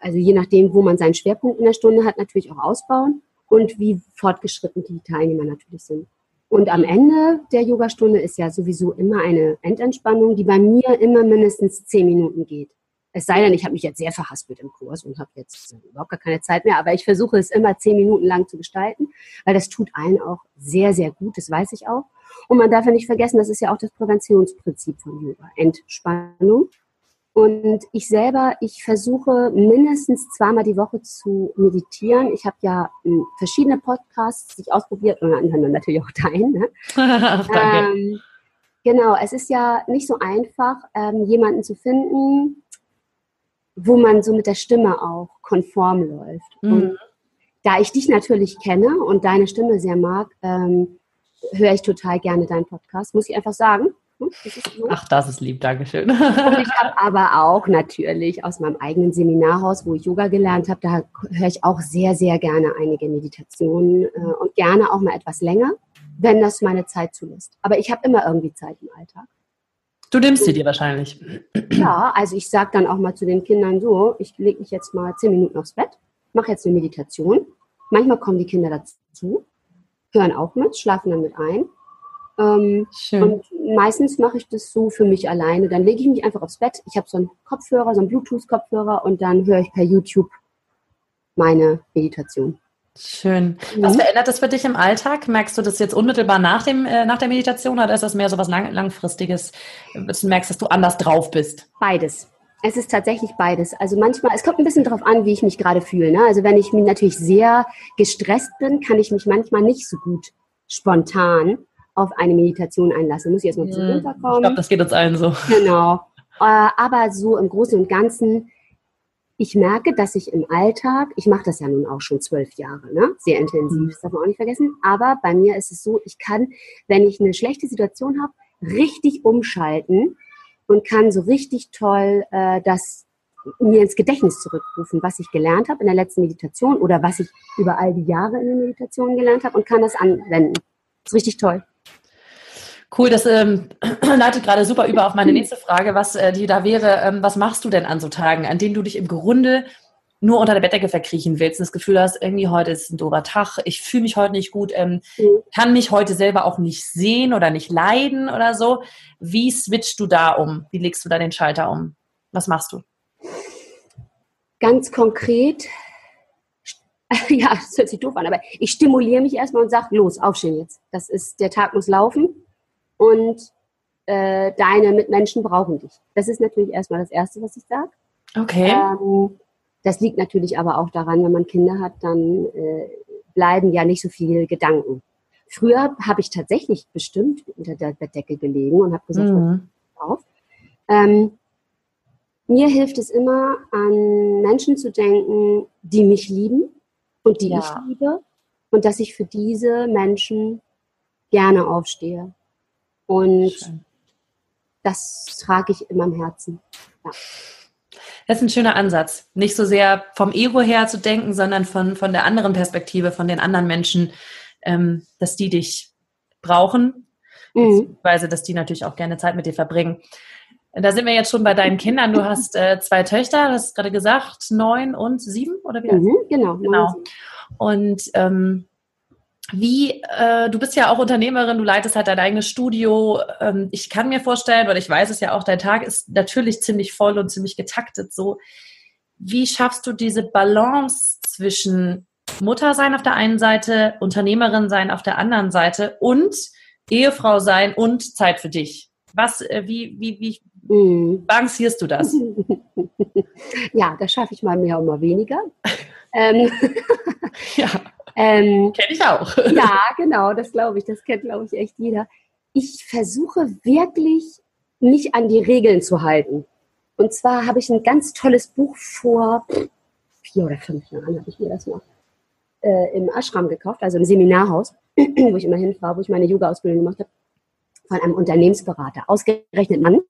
also je nachdem, wo man seinen Schwerpunkt in der Stunde hat, natürlich auch ausbauen und wie fortgeschritten die Teilnehmer natürlich sind. Und am Ende der Yogastunde ist ja sowieso immer eine Endentspannung, die bei mir immer mindestens zehn Minuten geht. Es sei denn, ich habe mich jetzt sehr verhaspelt im Kurs und habe jetzt überhaupt gar keine Zeit mehr, aber ich versuche es immer zehn Minuten lang zu gestalten, weil das tut allen auch sehr, sehr gut, das weiß ich auch. Und man darf ja nicht vergessen, das ist ja auch das Präventionsprinzip von Yoga, Entspannung. Und ich selber, ich versuche mindestens zweimal die Woche zu meditieren. Ich habe ja hm, verschiedene Podcasts, die ich ausprobiert und dann natürlich auch deinen. Ne? ähm, genau, es ist ja nicht so einfach, ähm, jemanden zu finden, wo man so mit der Stimme auch konform läuft. Mhm. Und da ich dich natürlich kenne und deine Stimme sehr mag, ähm, höre ich total gerne deinen Podcast, muss ich einfach sagen. Hm. Ach, das ist lieb, Dankeschön. Und ich habe aber auch natürlich aus meinem eigenen Seminarhaus, wo ich Yoga gelernt habe, da höre ich auch sehr, sehr gerne einige Meditationen äh, und gerne auch mal etwas länger, wenn das meine Zeit zulässt. Aber ich habe immer irgendwie Zeit im Alltag. Du nimmst sie dir wahrscheinlich. Ja, also ich sage dann auch mal zu den Kindern so, ich lege mich jetzt mal zehn Minuten aufs Bett, mache jetzt eine Meditation. Manchmal kommen die Kinder dazu, hören auch mit, schlafen dann mit ein. Ähm, Schön. Und meistens mache ich das so für mich alleine. Dann lege ich mich einfach aufs Bett. Ich habe so einen Kopfhörer, so einen Bluetooth-Kopfhörer und dann höre ich per YouTube meine Meditation. Schön. Was mhm. verändert das für dich im Alltag? Merkst du das jetzt unmittelbar nach, dem, äh, nach der Meditation oder ist das mehr so was lang, Langfristiges, dass du merkst, dass du anders drauf bist? Beides. Es ist tatsächlich beides. Also manchmal, es kommt ein bisschen darauf an, wie ich mich gerade fühle. Ne? Also wenn ich mich natürlich sehr gestresst bin, kann ich mich manchmal nicht so gut spontan auf eine Meditation einlassen. Muss ich erstmal zum runterkommen. Ich glaube, das geht uns allen so. Genau. Äh, aber so im Großen und Ganzen ich merke, dass ich im Alltag, ich mache das ja nun auch schon zwölf Jahre, ne? sehr intensiv, mhm. das darf man auch nicht vergessen, aber bei mir ist es so, ich kann, wenn ich eine schlechte Situation habe, richtig umschalten und kann so richtig toll äh, das mir ins Gedächtnis zurückrufen, was ich gelernt habe in der letzten Meditation oder was ich über all die Jahre in der Meditation gelernt habe und kann das anwenden. Das ist richtig toll. Cool, das ähm, leitet gerade super über auf meine nächste Frage, was äh, die da wäre. Ähm, was machst du denn an so Tagen, an denen du dich im Grunde nur unter der Bettdecke verkriechen willst und das Gefühl hast, irgendwie heute ist ein dober Tag, ich fühle mich heute nicht gut, ähm, mhm. kann mich heute selber auch nicht sehen oder nicht leiden oder so. Wie switchst du da um? Wie legst du da den Schalter um? Was machst du? Ganz konkret, ja, das hört sich doof an, aber ich stimuliere mich erstmal und sage, los, aufstehen jetzt. Das ist, der Tag muss laufen und äh, deine Mitmenschen brauchen dich. Das ist natürlich erstmal das Erste, was ich sage. Okay. Ähm, das liegt natürlich aber auch daran, wenn man Kinder hat, dann äh, bleiben ja nicht so viele Gedanken. Früher habe ich tatsächlich bestimmt unter der Bettdecke gelegen und habe gesagt, mhm. auf. Ähm, mir hilft es immer, an Menschen zu denken, die mich lieben und die ja. ich liebe und dass ich für diese Menschen gerne aufstehe. Und das trage ich in meinem Herzen. Ja. Das ist ein schöner Ansatz. Nicht so sehr vom Ego her zu denken, sondern von, von der anderen Perspektive, von den anderen Menschen, ähm, dass die dich brauchen, mhm. beziehungsweise dass die natürlich auch gerne Zeit mit dir verbringen. Da sind wir jetzt schon bei deinen Kindern. Du hast äh, zwei Töchter, du hast gerade gesagt, neun und sieben, oder wie? Mhm, genau. Genau. Und ähm, wie, äh, du bist ja auch Unternehmerin, du leitest halt dein eigenes Studio. Ähm, ich kann mir vorstellen, oder ich weiß es ja auch, dein Tag ist natürlich ziemlich voll und ziemlich getaktet. So, wie schaffst du diese Balance zwischen Mutter sein auf der einen Seite, Unternehmerin sein auf der anderen Seite und Ehefrau sein und Zeit für dich? Was, äh, wie, wie, wie mhm. balancierst du das? Ja, das schaffe ich mal mehr und mal weniger. ähm, ja. Ähm, Kenne ich auch. ja, genau, das glaube ich. Das kennt, glaube ich, echt jeder. Ich versuche wirklich, mich an die Regeln zu halten. Und zwar habe ich ein ganz tolles Buch vor vier oder fünf Jahren, habe ich mir das mal äh, im Ashram gekauft, also im Seminarhaus, wo ich immer hinfahre, wo ich meine Yoga-Ausbildung gemacht habe, von einem Unternehmensberater, ausgerechnet Mann.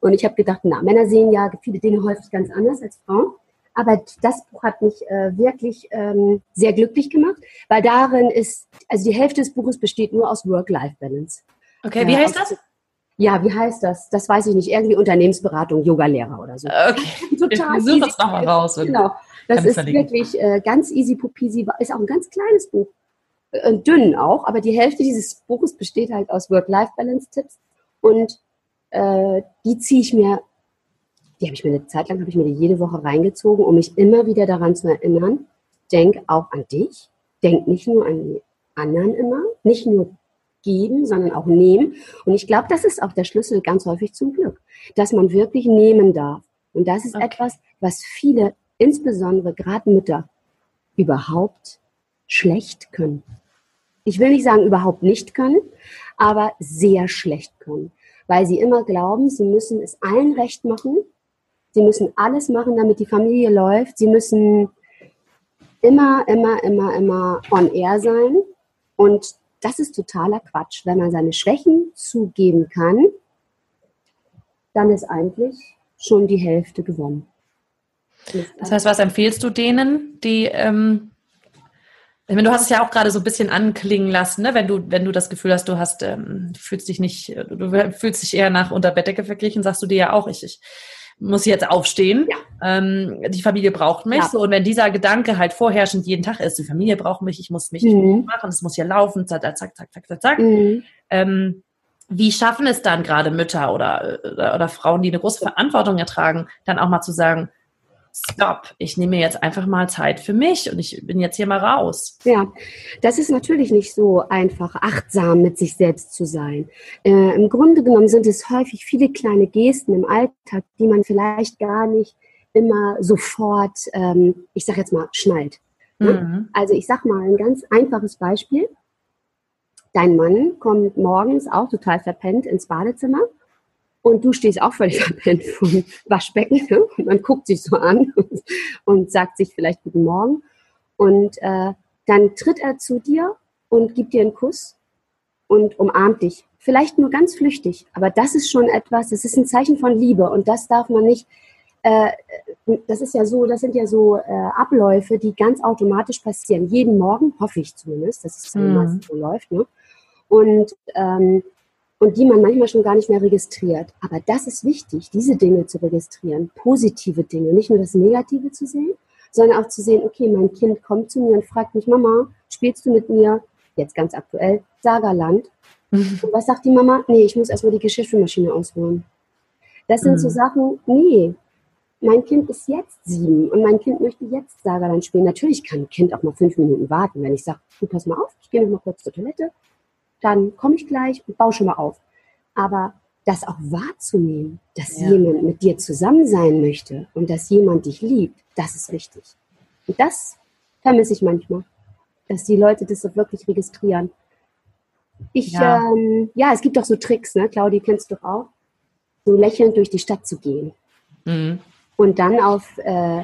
Und ich habe gedacht, na, Männer sehen ja viele Dinge häufig ganz anders als Frauen. Aber das Buch hat mich äh, wirklich ähm, sehr glücklich gemacht, weil darin ist, also die Hälfte des Buches besteht nur aus Work-Life-Balance. Okay, wie äh, heißt das? Ja, wie heißt das? Das weiß ich nicht. Irgendwie Unternehmensberatung, Yogalehrer oder so. Okay. Total. Suche das nochmal raus. Genau. Das ist wirklich äh, ganz easy pupisi. Ist auch ein ganz kleines Buch. Äh, dünn auch, aber die Hälfte dieses Buches besteht halt aus Work-Life-Balance-Tipps. Und äh, die ziehe ich mir die habe ich mir eine Zeit lang, habe ich mir die jede Woche reingezogen, um mich immer wieder daran zu erinnern, denk auch an dich, denk nicht nur an die anderen immer, nicht nur geben, sondern auch nehmen. Und ich glaube, das ist auch der Schlüssel ganz häufig zum Glück, dass man wirklich nehmen darf. Und das ist okay. etwas, was viele, insbesondere gerade Mütter, überhaupt schlecht können. Ich will nicht sagen überhaupt nicht können, aber sehr schlecht können, weil sie immer glauben, sie müssen es allen recht machen Sie müssen alles machen, damit die Familie läuft. Sie müssen immer, immer, immer, immer on air sein. Und das ist totaler Quatsch. Wenn man seine Schwächen zugeben kann, dann ist eigentlich schon die Hälfte gewonnen. Das heißt, was empfehlst du denen, die, ähm, ich meine, du hast es ja auch gerade so ein bisschen anklingen lassen, ne? wenn du, wenn du das Gefühl hast, du hast, ähm, fühlst dich nicht, du fühlst dich eher nach unter Bettdecke verglichen, sagst du dir ja auch, ich, ich muss jetzt aufstehen. Ja. Ähm, die Familie braucht mich. Ja. So, und wenn dieser Gedanke halt vorherrschend jeden Tag ist, die Familie braucht mich, ich muss mich mhm. machen, es muss hier laufen, zack, zack, zack, zack, zack, zack. Mhm. Ähm, wie schaffen es dann gerade Mütter oder, oder, oder Frauen, die eine große Verantwortung ertragen, dann auch mal zu sagen, stopp, ich nehme mir jetzt einfach mal Zeit für mich und ich bin jetzt hier mal raus. Ja, das ist natürlich nicht so einfach, achtsam mit sich selbst zu sein. Äh, Im Grunde genommen sind es häufig viele kleine Gesten im Alltag, die man vielleicht gar nicht immer sofort, ähm, ich sage jetzt mal, schnallt. Ne? Mhm. Also ich sage mal ein ganz einfaches Beispiel. Dein Mann kommt morgens auch total verpennt ins Badezimmer und du stehst auch völlig verpennt vom Waschbecken ne? und man guckt sich so an und, und sagt sich vielleicht Guten Morgen. Und äh, dann tritt er zu dir und gibt dir einen Kuss und umarmt dich. Vielleicht nur ganz flüchtig, aber das ist schon etwas, das ist ein Zeichen von Liebe und das darf man nicht, äh, das ist ja so, das sind ja so äh, Abläufe, die ganz automatisch passieren. Jeden Morgen, hoffe ich zumindest, dass es mhm. so läuft. Ne? Und ähm, und die man manchmal schon gar nicht mehr registriert. Aber das ist wichtig, diese Dinge zu registrieren, positive Dinge, nicht nur das Negative zu sehen, sondern auch zu sehen, okay, mein Kind kommt zu mir und fragt mich, Mama, spielst du mit mir, jetzt ganz aktuell, Sagerland? Mhm. Und was sagt die Mama? Nee, ich muss erstmal die Geschirrspülmaschine ausholen. Das sind mhm. so Sachen, nee, mein Kind ist jetzt sieben und mein Kind möchte jetzt Sagerland spielen. Natürlich kann ein Kind auch mal fünf Minuten warten, wenn ich sage, du pass mal auf, ich gehe noch mal kurz zur Toilette, dann komme ich gleich und baue schon mal auf. Aber das auch wahrzunehmen, dass ja. jemand mit dir zusammen sein möchte und dass jemand dich liebt, das ist wichtig. Und das vermisse ich manchmal, dass die Leute das so wirklich registrieren. Ich, ja, ähm, ja es gibt doch so Tricks, ne? Claudi, kennst du auch? So lächelnd durch die Stadt zu gehen. Mhm. Und dann auf, äh,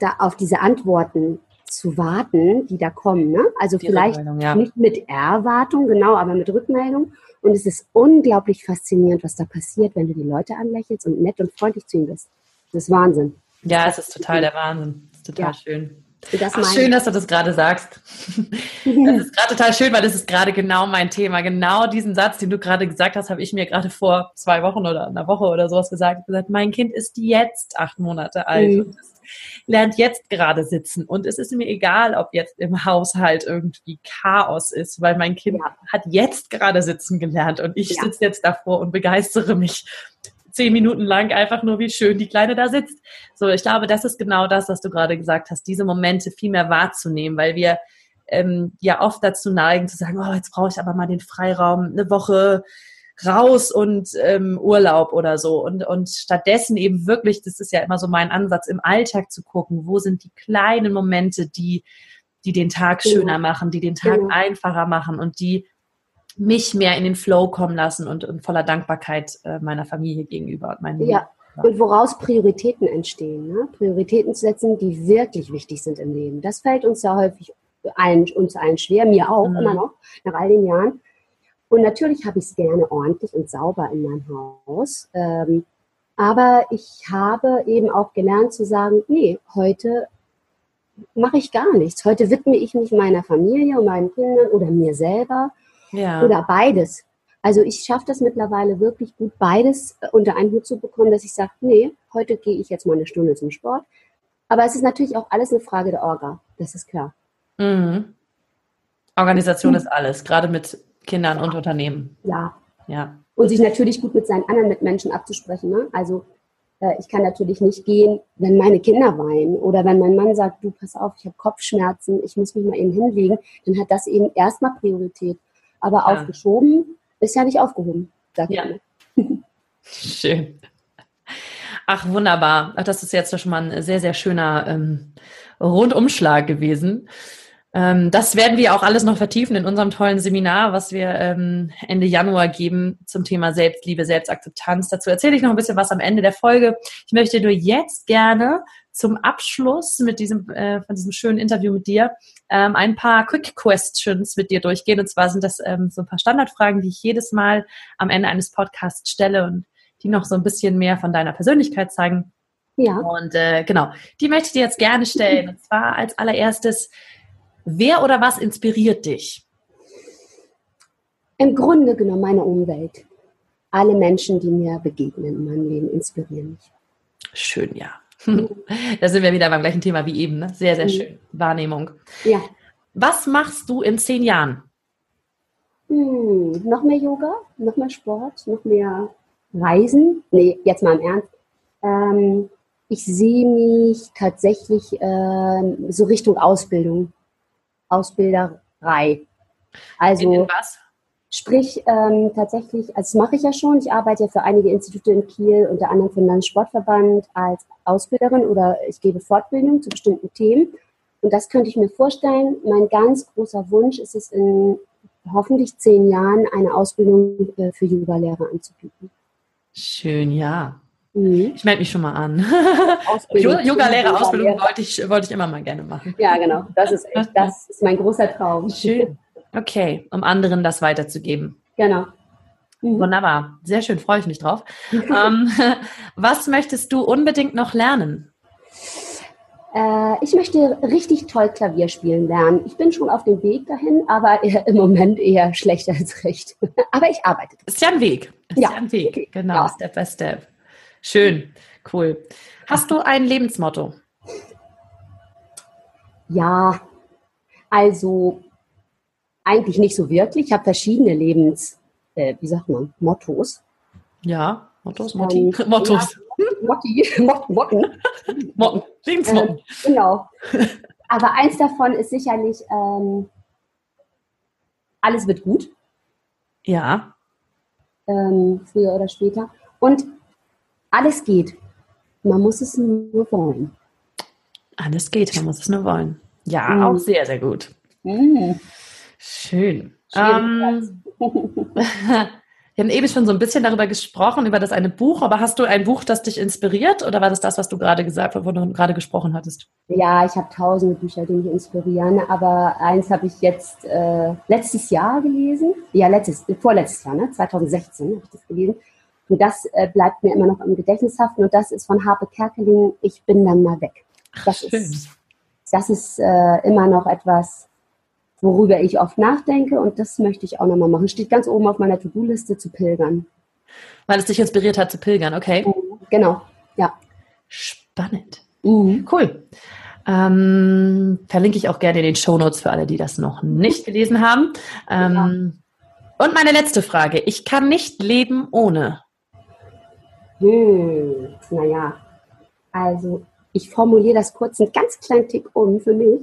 da, auf diese Antworten zu warten, die da kommen. Ne? Also die vielleicht ja. nicht mit Erwartung, genau, aber mit Rückmeldung. Und es ist unglaublich faszinierend, was da passiert, wenn du die Leute anlächelst und nett und freundlich zu ihnen bist. Das ist Wahnsinn. Ja, es ist total der Wahnsinn. Das ist total ja. schön. Das Ach, schön, dass du das gerade sagst. Das ist gerade total schön, weil das ist gerade genau mein Thema. Genau diesen Satz, den du gerade gesagt hast, habe ich mir gerade vor zwei Wochen oder einer Woche oder sowas gesagt. Ich gesagt, mein Kind ist jetzt acht Monate alt mhm. und lernt jetzt gerade sitzen. Und es ist mir egal, ob jetzt im Haushalt irgendwie Chaos ist, weil mein Kind ja. hat jetzt gerade sitzen gelernt und ich ja. sitze jetzt davor und begeistere mich zehn Minuten lang einfach nur, wie schön die Kleine da sitzt. So, ich glaube, das ist genau das, was du gerade gesagt hast, diese Momente viel mehr wahrzunehmen, weil wir ähm, ja oft dazu neigen zu sagen, oh, jetzt brauche ich aber mal den Freiraum, eine Woche raus und ähm, Urlaub oder so. Und, und stattdessen eben wirklich, das ist ja immer so mein Ansatz, im Alltag zu gucken, wo sind die kleinen Momente, die, die den Tag genau. schöner machen, die den Tag genau. einfacher machen und die mich mehr in den Flow kommen lassen und, und voller Dankbarkeit äh, meiner Familie gegenüber und meinen Ja, und woraus Prioritäten entstehen. Ne? Prioritäten zu setzen, die wirklich wichtig sind im Leben. Das fällt uns ja häufig allen, uns allen schwer, mir auch mhm. immer noch, nach all den Jahren. Und natürlich habe ich es gerne ordentlich und sauber in meinem Haus. Ähm, aber ich habe eben auch gelernt zu sagen, nee, heute mache ich gar nichts. Heute widme ich mich meiner Familie und meinen Kindern oder mir selber ja. Oder beides. Also ich schaffe das mittlerweile wirklich gut, beides äh, unter einen Hut zu bekommen, dass ich sage, nee, heute gehe ich jetzt mal eine Stunde zum Sport. Aber es ist natürlich auch alles eine Frage der Orga, das ist klar. Mhm. Organisation mhm. ist alles, gerade mit Kindern und Unternehmen. Ja. ja. Und sich natürlich gut mit seinen anderen Mitmenschen abzusprechen. Ne? Also äh, ich kann natürlich nicht gehen, wenn meine Kinder weinen oder wenn mein Mann sagt, du pass auf, ich habe Kopfschmerzen, ich muss mich mal eben hinlegen, dann hat das eben erstmal Priorität. Aber ja. aufgeschoben ist ja nicht aufgehoben, ja. Schön. Ach, wunderbar. Ach, das ist jetzt schon mal ein sehr, sehr schöner ähm, Rundumschlag gewesen. Ähm, das werden wir auch alles noch vertiefen in unserem tollen Seminar, was wir ähm, Ende Januar geben zum Thema Selbstliebe, Selbstakzeptanz. Dazu erzähle ich noch ein bisschen was am Ende der Folge. Ich möchte nur jetzt gerne zum Abschluss mit diesem, äh, von diesem schönen Interview mit dir ähm, ein paar Quick Questions mit dir durchgehen. Und zwar sind das ähm, so ein paar Standardfragen, die ich jedes Mal am Ende eines Podcasts stelle und die noch so ein bisschen mehr von deiner Persönlichkeit zeigen. Ja. Und äh, genau, die möchte ich dir jetzt gerne stellen. Und zwar als allererstes, wer oder was inspiriert dich? Im Grunde genommen meine Umwelt. Alle Menschen, die mir begegnen in meinem Leben, inspirieren mich. Schön, ja. da sind wir wieder beim gleichen Thema wie eben. Ne? Sehr, sehr mhm. schön. Wahrnehmung. Ja. Was machst du in zehn Jahren? Hm, noch mehr Yoga, noch mehr Sport, noch mehr Reisen. Nee, jetzt mal im Ernst. Ähm, ich sehe mich tatsächlich äh, so Richtung Ausbildung, Ausbilderei. Also was? Sprich, ähm, tatsächlich, also das mache ich ja schon. Ich arbeite ja für einige Institute in Kiel, unter anderem für den Landessportverband als Ausbilderin oder ich gebe Fortbildung zu bestimmten Themen. Und das könnte ich mir vorstellen. Mein ganz großer Wunsch ist es in hoffentlich zehn Jahren eine Ausbildung äh, für Yoga-Lehrer anzubieten. Schön, ja. Mhm. Ich melde mich schon mal an. Yoga-Lehrer-Ausbildung wollte ich, wollte ich immer mal gerne machen. Ja, genau. Das ist echt, das ist mein großer Traum. Schön. Okay, um anderen das weiterzugeben. Genau. Mhm. Wunderbar, sehr schön, freue ich mich drauf. ähm, was möchtest du unbedingt noch lernen? Äh, ich möchte richtig toll Klavier spielen lernen. Ich bin schon auf dem Weg dahin, aber im Moment eher schlechter als recht. aber ich arbeite. Ist ja ein Weg. Ist ja, ja ein Weg. Genau, ja. Step by Step. Schön, cool. Hast du ein Lebensmotto? Ja, also eigentlich nicht so wirklich. Ich habe verschiedene Lebens, äh, wie sagt man, Mottos. Ja, Mottos, Motti. Ähm, Mottos. Ja, Motti, Mot Motten. Motten, Lebensmotten. Ähm, genau. Aber eins davon ist sicherlich, ähm, alles wird gut. Ja. Ähm, früher oder später. Und alles geht. Man muss es nur wollen. Alles geht, man muss es nur wollen. Ja, mhm. auch sehr, sehr gut. Mhm. Schön. Ähm, Wir haben eben schon so ein bisschen darüber gesprochen, über das eine Buch, aber hast du ein Buch, das dich inspiriert oder war das das, was du gerade gesagt, wovon du gerade gesprochen hattest? Ja, ich habe tausende Bücher, die mich inspirieren, aber eins habe ich jetzt äh, letztes Jahr gelesen. Ja, letztes, vorletztes Jahr, ne? 2016 habe ich das gelesen. Und das äh, bleibt mir immer noch im Gedächtnis haften und das ist von Harpe Kerkeling, Ich bin dann mal weg. Das Ach, ist, das ist äh, immer noch etwas, worüber ich oft nachdenke und das möchte ich auch nochmal machen. Steht ganz oben auf meiner To-Do-Liste zu pilgern. Weil es dich inspiriert hat zu pilgern, okay? Mhm, genau, ja. Spannend. Mhm. Cool. Ähm, verlinke ich auch gerne in den Show Notes für alle, die das noch nicht gelesen haben. Ähm, ja. Und meine letzte Frage. Ich kann nicht leben ohne. Hm, naja, also ich formuliere das kurz einen ganz kleinen Tick um für mich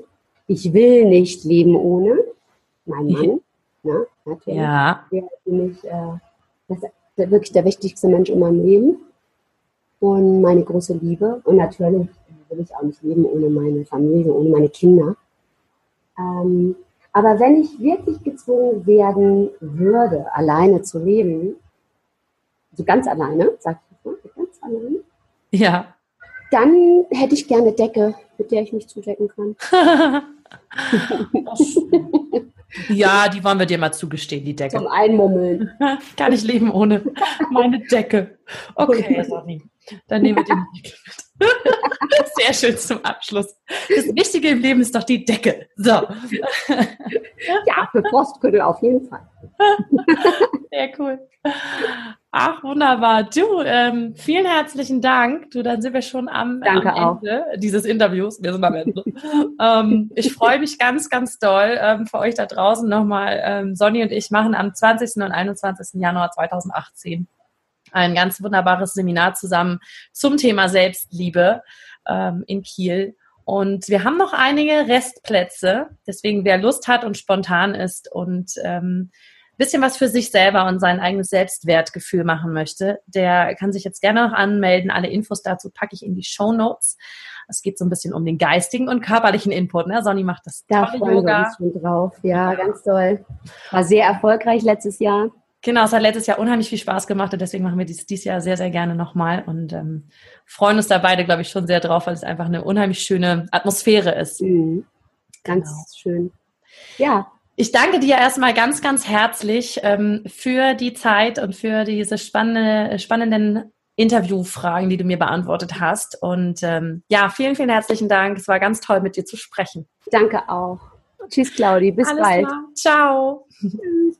ich will nicht leben ohne meinen Mann. Ne? Natürlich. Ja. Der ist für mich äh, das ist wirklich der wichtigste Mensch in meinem Leben. Und meine große Liebe. Und natürlich will ich auch nicht leben ohne meine Familie, ohne meine Kinder. Ähm, aber wenn ich wirklich gezwungen werden würde, alleine zu leben, so ganz alleine, sag ich mal, ganz alleine. Ja. Dann hätte ich gerne Decke, mit der ich mich zudecken kann. ja, die wollen wir dir mal zugestehen, die Decke. Zum Einmummeln. Kann ich leben ohne meine Decke. Okay, Sonny. Dann nehmen wir den Deckel mit. Sehr schön zum Abschluss. Das Wichtige im Leben ist doch die Decke. So. Ja, für Frostködel auf jeden Fall. Sehr cool. Ach, wunderbar. Du, ähm, vielen herzlichen Dank. Du, dann sind wir schon am, Danke am Ende auch. dieses Interviews. Wir sind am Ende. ähm, ich freue mich ganz, ganz doll ähm, für euch da draußen nochmal. Ähm, Sonny und ich machen am 20. und 21. Januar 2018 ein ganz wunderbares Seminar zusammen zum Thema Selbstliebe ähm, in Kiel. Und wir haben noch einige Restplätze. Deswegen, wer Lust hat und spontan ist und ähm, bisschen was für sich selber und sein eigenes Selbstwertgefühl machen möchte, der kann sich jetzt gerne noch anmelden. Alle Infos dazu packe ich in die Show Notes. Es geht so ein bisschen um den geistigen und körperlichen Input. Ne? Sonny macht das da tolle Yoga. Wir uns schon drauf. Ja, ganz toll. War sehr erfolgreich letztes Jahr. Genau, es hat letztes Jahr unheimlich viel Spaß gemacht und deswegen machen wir dies dieses Jahr sehr, sehr gerne nochmal und ähm, freuen uns da beide, glaube ich, schon sehr drauf, weil es einfach eine unheimlich schöne Atmosphäre ist. Mhm. Ganz genau. schön. Ja. Ich danke dir erstmal ganz, ganz herzlich ähm, für die Zeit und für diese spannende, spannenden Interviewfragen, die du mir beantwortet hast. Und ähm, ja, vielen, vielen herzlichen Dank. Es war ganz toll, mit dir zu sprechen. Danke auch. Tschüss, Claudi. Bis Alles bald. Klar. Ciao. Tschüss.